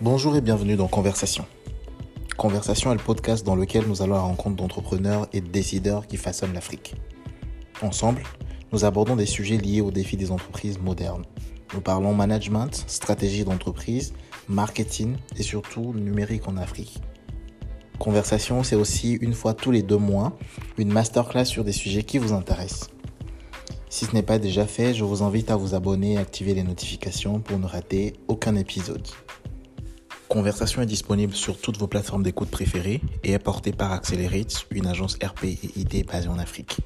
Bonjour et bienvenue dans Conversation. Conversation est le podcast dans lequel nous allons à la rencontre d'entrepreneurs et de décideurs qui façonnent l'Afrique. Ensemble, nous abordons des sujets liés aux défis des entreprises modernes. Nous parlons management, stratégie d'entreprise, marketing et surtout numérique en Afrique. Conversation, c'est aussi une fois tous les deux mois une masterclass sur des sujets qui vous intéressent. Si ce n'est pas déjà fait, je vous invite à vous abonner et activer les notifications pour ne rater aucun épisode. Conversation est disponible sur toutes vos plateformes d'écoute préférées et est portée par Accelerate, une agence RP et basée en Afrique.